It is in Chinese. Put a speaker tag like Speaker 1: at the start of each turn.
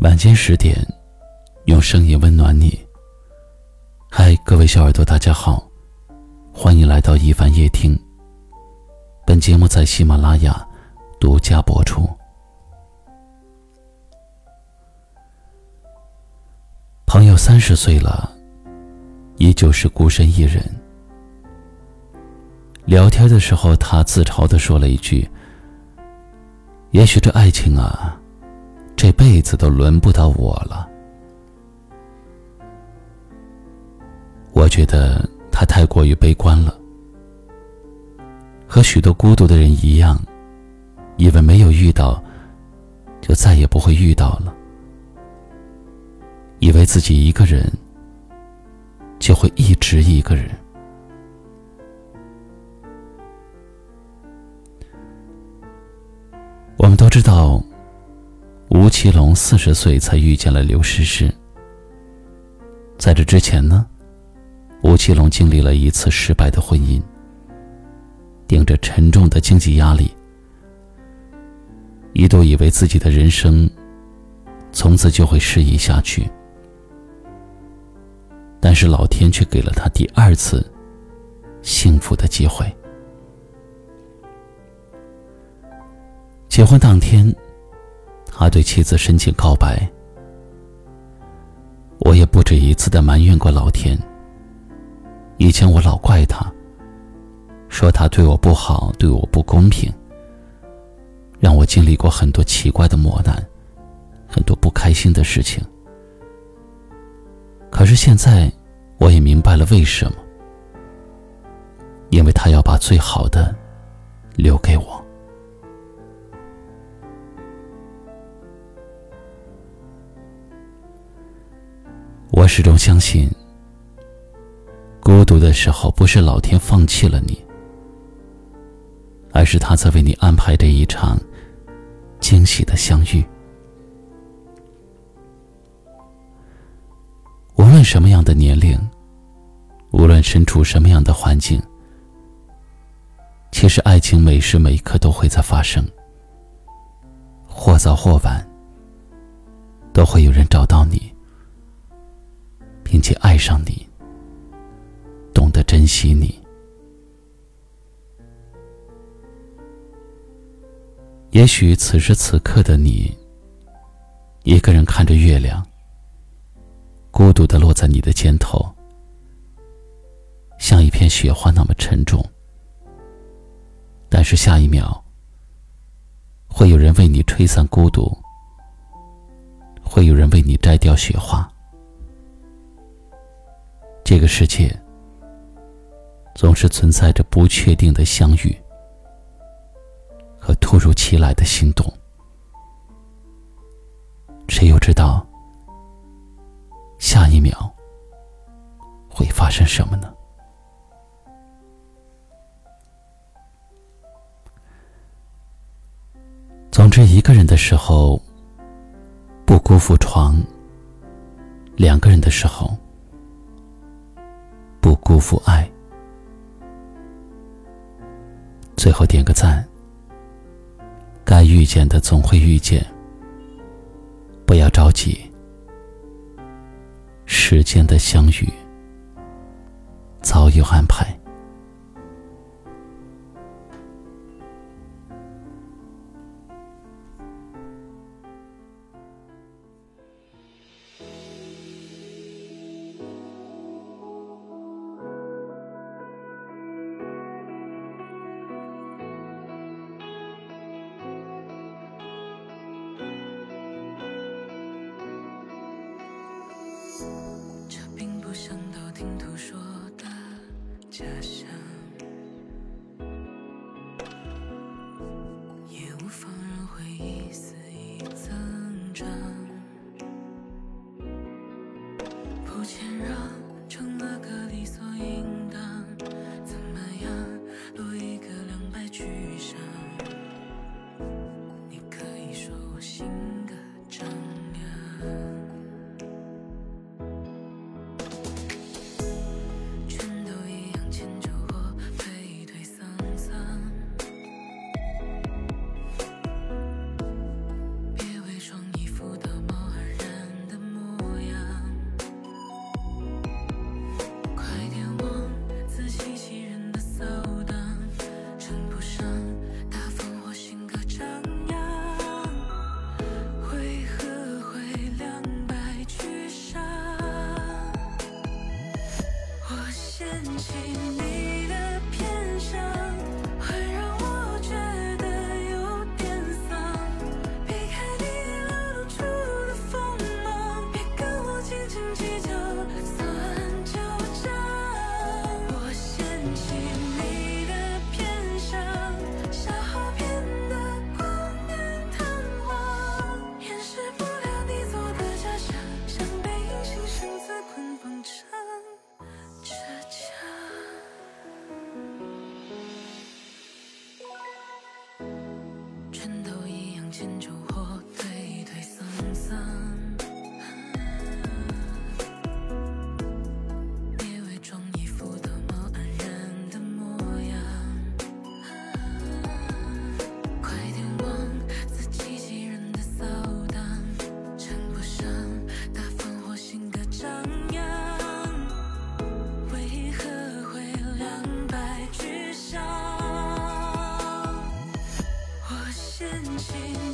Speaker 1: 晚间十点，用声音温暖你。嗨，各位小耳朵，大家好，欢迎来到一凡夜听。本节目在喜马拉雅独家播出。朋友三十岁了，依旧是孤身一人。聊天的时候，他自嘲的说了一句：“也许这爱情啊。”这辈子都轮不到我了。我觉得他太过于悲观了，和许多孤独的人一样，以为没有遇到，就再也不会遇到了，以为自己一个人就会一直一个人。我们都知道。吴奇隆四十岁才遇见了刘诗诗。在这之前呢，吴奇隆经历了一次失败的婚姻，顶着沉重的经济压力，一度以为自己的人生从此就会失意下去。但是老天却给了他第二次幸福的机会。结婚当天。他对妻子深情告白。我也不止一次的埋怨过老天。以前我老怪他，说他对我不好，对我不公平，让我经历过很多奇怪的磨难，很多不开心的事情。可是现在，我也明白了为什么。因为他要把最好的留给我。始终相信，孤独的时候不是老天放弃了你，而是他在为你安排着一场惊喜的相遇。无论什么样的年龄，无论身处什么样的环境，其实爱情每时每刻都会在发生，或早或晚，都会有人找到你。并且爱上你，懂得珍惜你。也许此时此刻的你，一个人看着月亮，孤独的落在你的肩头，像一片雪花那么沉重。但是下一秒，会有人为你吹散孤独，会有人为你摘掉雪花。这个世界总是存在着不确定的相遇和突如其来的心动，谁又知道下一秒会发生什么呢？总之，一个人的时候不辜负床，两个人的时候。不辜负爱。最后点个赞。该遇见的总会遇见，不要着急。时间的相遇早有安排。
Speaker 2: 家乡 gente. 真情